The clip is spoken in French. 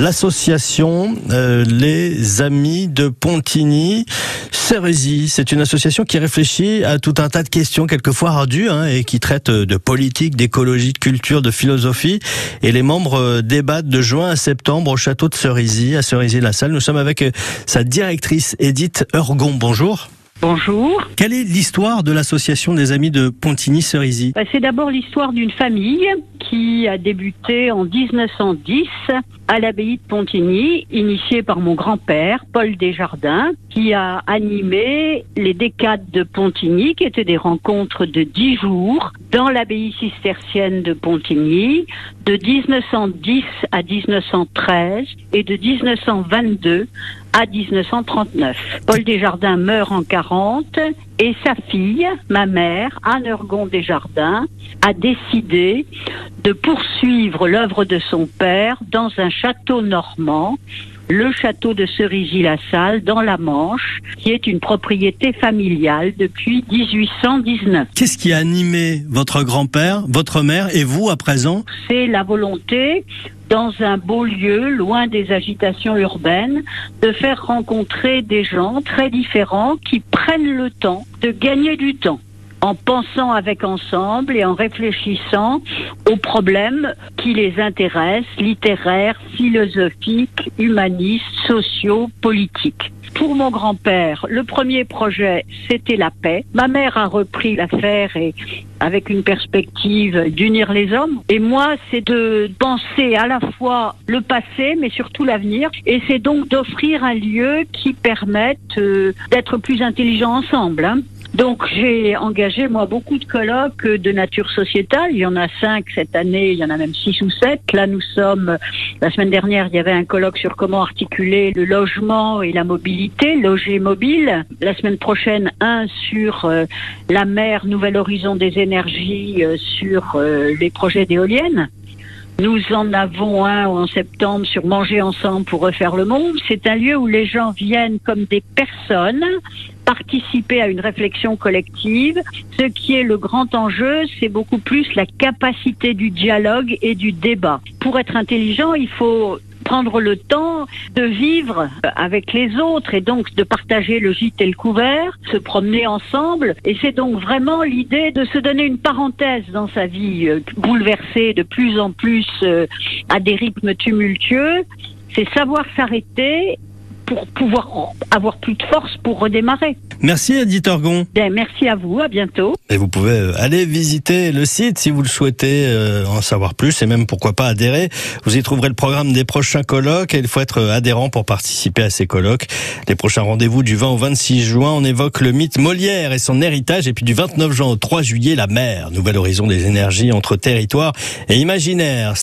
l'association euh, Les Amis de Pontigny. Cérésie, c'est une association qui réfléchit à tout un tas de questions quelquefois ardues hein, et qui traite de politique, d'écologie, de culture, de philosophie. Et les membres euh, débattent de juin à septembre au château de Cerisy, à Cerisy-la-Salle. Nous sommes avec euh, sa directrice Edith Ergon. Bonjour. Bonjour. Quelle est l'histoire de l'association des amis de Pontigny-Cerisy Bah, C'est d'abord l'histoire d'une famille qui a débuté en 1910 à l'abbaye de Pontigny, initiée par mon grand-père, Paul Desjardins, qui a animé les décades de Pontigny, qui étaient des rencontres de dix jours dans l'abbaye cistercienne de Pontigny, de 1910 à 1913 et de 1922 à 1939. Paul Desjardins meurt en 40 et sa fille, ma mère, Anne Ergon Desjardins, a décidé de poursuivre l'œuvre de son père dans un château normand, le château de Cerisy-la-Salle dans la Manche, qui est une propriété familiale depuis 1819. Qu'est-ce qui a animé votre grand-père, votre mère et vous à présent? C'est la volonté dans un beau lieu, loin des agitations urbaines, de faire rencontrer des gens très différents qui prennent le temps de gagner du temps en pensant avec ensemble et en réfléchissant aux problèmes qui les intéressent, littéraires, philosophiques, humanistes, sociaux, politiques. Pour mon grand-père, le premier projet, c'était la paix. Ma mère a repris l'affaire et avec une perspective d'unir les hommes. Et moi, c'est de penser à la fois le passé, mais surtout l'avenir. Et c'est donc d'offrir un lieu qui permette euh, d'être plus intelligents ensemble. Hein. Donc j'ai engagé moi beaucoup de colloques de nature sociétale. Il y en a cinq cette année, il y en a même six ou sept. Là nous sommes la semaine dernière, il y avait un colloque sur comment articuler le logement et la mobilité, loger mobile. La semaine prochaine, un sur euh, la mer, nouvel horizon des énergies, euh, sur euh, les projets d'éoliennes. Nous en avons un en septembre sur Manger ensemble pour refaire le monde. C'est un lieu où les gens viennent comme des personnes participer à une réflexion collective. Ce qui est le grand enjeu, c'est beaucoup plus la capacité du dialogue et du débat. Pour être intelligent, il faut prendre le temps de vivre avec les autres et donc de partager le gîte et le couvert, se promener ensemble. Et c'est donc vraiment l'idée de se donner une parenthèse dans sa vie euh, bouleversée de plus en plus euh, à des rythmes tumultueux. C'est savoir s'arrêter pour pouvoir avoir plus de force pour redémarrer. Merci Edith Orgon. Ben, merci à vous, à bientôt. Et vous pouvez euh, aller visiter le site si vous le souhaitez euh, en savoir plus et même pourquoi pas adhérer. Vous y trouverez le programme des prochains colloques et il faut être euh, adhérent pour participer à ces colloques. Les prochains rendez-vous du 20 au 26 juin, on évoque le mythe Molière et son héritage et puis du 29 juin au 3 juillet, la mer, nouvel horizon des énergies entre territoire et imaginaire.